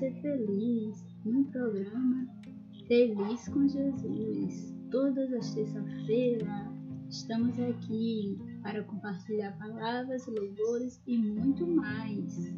ser feliz num programa Feliz com Jesus. Todas as terças-feiras estamos aqui para compartilhar palavras, louvores e muito mais.